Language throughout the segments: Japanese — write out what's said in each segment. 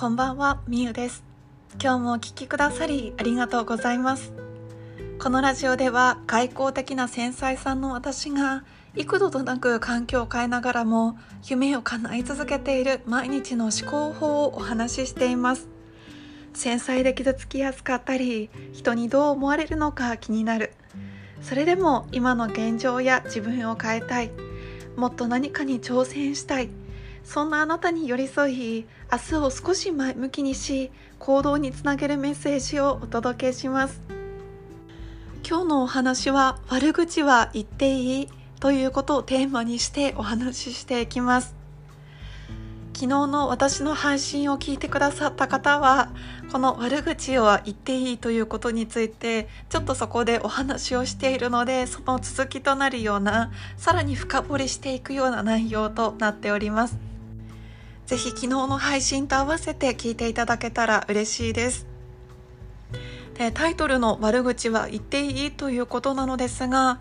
こんばんは、みゆです。今日もお聞きくださりありがとうございます。このラジオでは外交的な繊細さんの私が幾度となく環境を変えながらも夢を叶え続けている毎日の思考法をお話ししています。繊細で傷つきやすかったり、人にどう思われるのか気になる。それでも今の現状や自分を変えたい。もっと何かに挑戦したい。そんなあなたに寄り添い明日を少し前向きにし行動につなげるメッセージをお届けします。今日のお話は悪口は言っていいということをテーマにしてお話ししていきます。昨日の私の配信を聞いてくださった方はこの悪口は言っていいということについてちょっとそこでお話をしているのでその続きとなるようなさらに深掘りしていくような内容となっております。ぜひ昨日の配信と合わせて聞いていただけたら嬉しいです。でタイトルの「悪口は言っていい」ということなのですが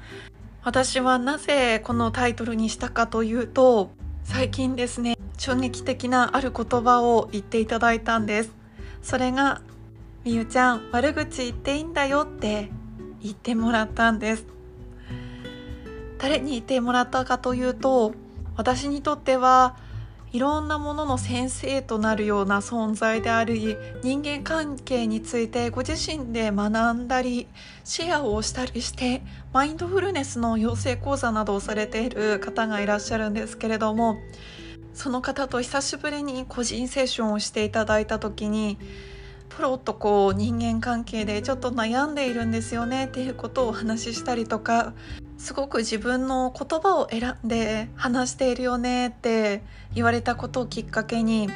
私はなぜこのタイトルにしたかというと最近ですね衝撃的なある言葉を言っていただいたんです。それが「みゆちゃん悪口言っていいんだよ」って言ってもらったんです。誰に言ってもらったかというと私にとってはいろんなものの先生となるような存在であり人間関係についてご自身で学んだりシェアをしたりしてマインドフルネスの養成講座などをされている方がいらっしゃるんですけれどもその方と久しぶりに個人セッションをしていただいた時にプロとこう人間関係でちょっと悩んでいるんですよねっていうことをお話ししたりとかすごく自分の言葉を選んで話しているよねって言われたことをきっかけに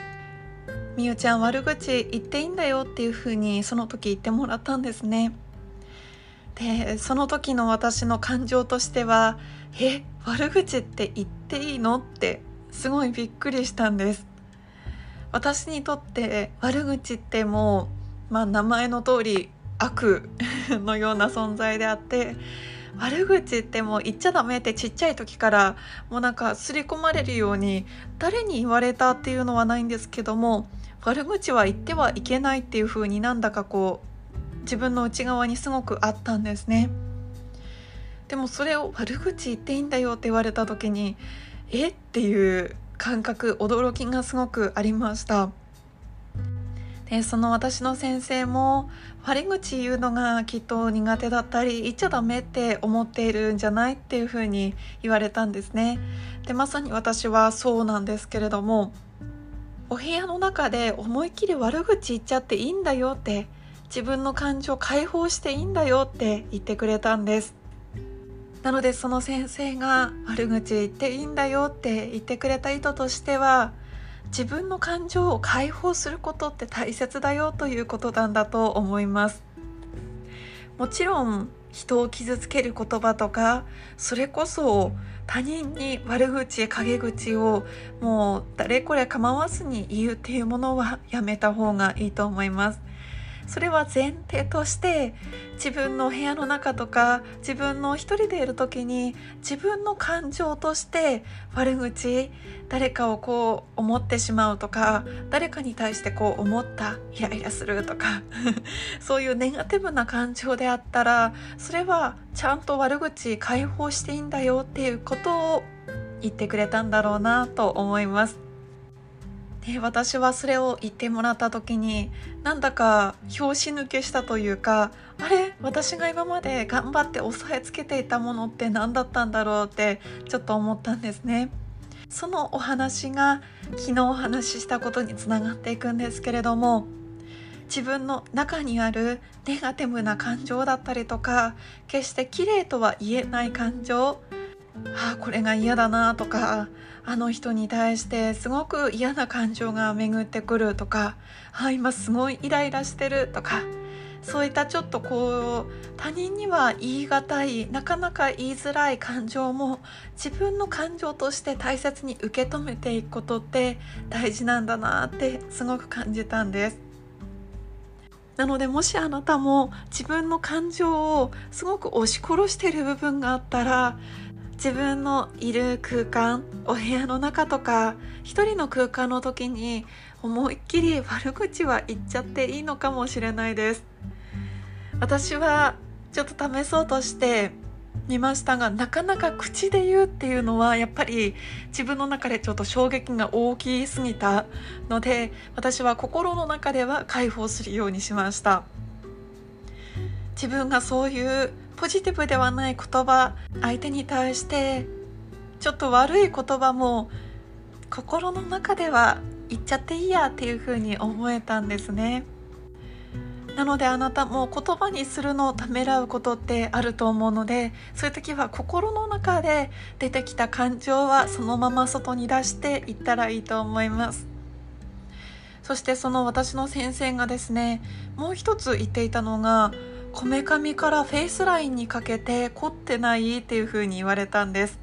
「みゆちゃん悪口言っていいんだよ」っていうふうにその時言ってもらったんですね。でその時の私の感情としては「え悪口って言っていいの?」ってすごいびっくりしたんです。私にとって悪口ってもう、まあ、名前の通り悪のような存在であって悪口ってもう言っちゃダメってちっちゃい時からもうなんか刷り込まれるように誰に言われたっていうのはないんですけども悪口は言ってはいけないっていう風になんだかこう自分の内側にすごくあったんですね。でもそれを悪口言っていいんだよって言われた時にえ？っていう感覚驚きがすごくありましたでその私の先生も悪口言うのがきっと苦手だったり言っちゃダメって思っているんじゃないっていうふうに言われたんですね。でまさに私はそうなんですけれどもお部屋の中で思いっきり悪口言っちゃっていいんだよって自分の感情解放していいんだよって言ってくれたんです。なのでその先生が悪口言っていいんだよって言ってくれた意図としては自分の感情を解放することって大切だよということなんだと思います。もちろん人を傷つける言葉とかそれこそ他人に悪口陰口をもう誰これ構わずに言うっていうものはやめた方がいいと思います。それは前提として自分の部屋の中とか自分の一人でいる時に自分の感情として悪口誰かをこう思ってしまうとか誰かに対してこう思ったイライラするとか そういうネガティブな感情であったらそれはちゃんと悪口解放していいんだよっていうことを言ってくれたんだろうなと思います。で私はそれを言ってもらった時になんだか拍子抜けしたというかあれ私が今まで頑張って押さえつけていたものって何だったんだろうってちょっと思ったんですね。そのお話が昨日お話ししたことにつながっていくんですけれども自分の中にあるネガティブな感情だったりとか決して綺麗とは言えない感情あこれが嫌だなとかあの人に対してすごく嫌な感情が巡ってくるとかあ今すごいイライラしてるとかそういったちょっとこう他人には言い難いなかなか言いづらい感情も自分の感情として大切に受け止めていくことって大事なんだなってすごく感じたんです。なのでもしあなたも自分の感情をすごく押し殺してる部分があったら自分のいる空間お部屋の中とか一人の空間の時に思いっきり悪口は言っちゃっていいのかもしれないです。私はちょっと試そうとして見ましたがなかなか口で言うっていうのはやっぱり自分の中でちょっと衝撃が大きすぎたので私は心の中では解放するようにしました。自分がそういうポジティブではない言葉相手に対してちょっと悪い言葉も心の中では言っちゃっていいやっていうふうに思えたんですね。なのであなたも言葉にするのをためらうことってあると思うのでそういう時は心の中で出てきた感情はそのまま外に出していったらいいと思います。そしてその私の先生がですねもう一つ言っていたのがこめかみからフェイスラインにかけて凝ってないっていうふうに言われたんです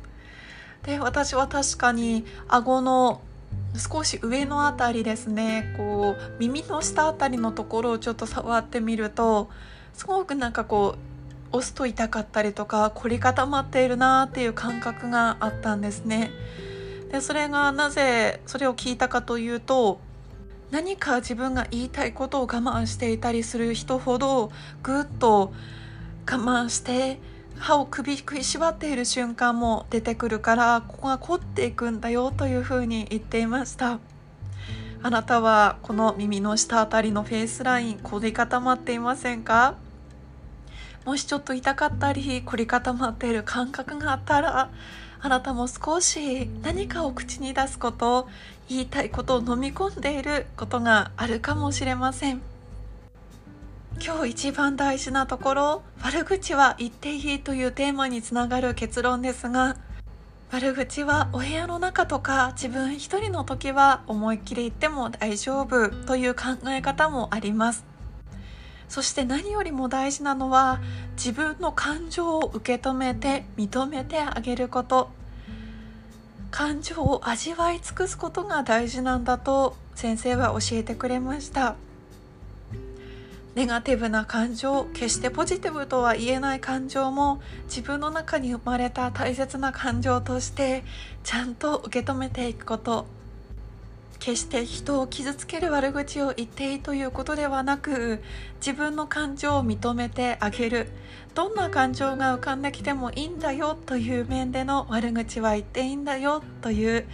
で私は確かに顎の少し上の辺りですねこう耳の下辺りのところをちょっと触ってみるとすごくなんかこう押すと痛かったりとか凝り固まっているなっていう感覚があったんですね。でそれがなぜそれを聞いたかというと何か自分が言いたいことを我慢していたりする人ほどぐっと我慢して歯を首食いしばっている瞬間も出てくるからここが凝っていくんだよというふうに言っていました。あなたはこの耳の下あたりのフェイスライン凝り固まっていませんか？もしちょっと痛かったり凝り固まっている感覚があったらあなたも少し何かを口に出すこと言いたいことを飲み込んでいることがあるかもしれません。今日一番大事なところ悪口は言っていいというテーマにつながる結論ですが悪口はお部屋の中とか自分一人の時は思いっきり言っても大丈夫という考え方もありますそして何よりも大事なのは自分の感情を受け止めて認めてあげること。感情を味わい尽くすことが大事なんだと先生は教えてくれました。ネガティブな感情決してポジティブとは言えない感情も自分の中に生まれた大切な感情としてちゃんと受け止めていくこと。決して人を傷つける悪口を言っていいということではなく自分の感情を認めてあげるどんな感情が浮かんできてもいいんだよという面での悪口は言っていいんだよという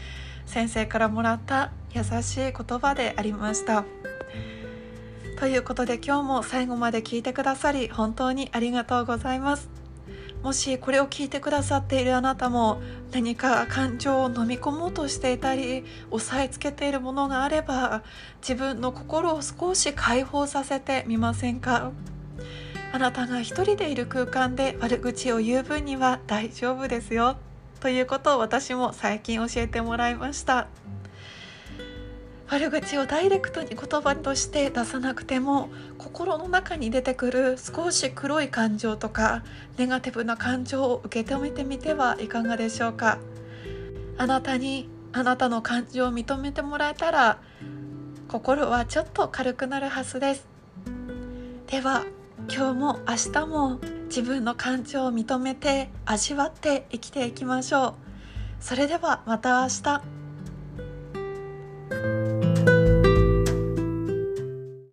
先生からもらった優しい言葉でありました。ということで今日も最後まで聞いてくださり本当にありがとうございますもしこれを聞いてくださっているあなたも何か感情を飲み込もうとしていたり押さえつけているものがあれば自分の心を少し解放させてみませんか？あなたが一人でいる空間で悪口を言う分には大丈夫ですよということを私も最近教えてもらいました。悪口をダイレクトに言葉として出さなくても心の中に出てくる少し黒い感情とかネガティブな感情を受け止めてみてはいかがでしょうか。あなたにあなたの感情を認めてもらえたら心はちょっと軽くなるはずです。では今日も明日も自分の感情を認めて味わって生きていきましょう。それではまた明日。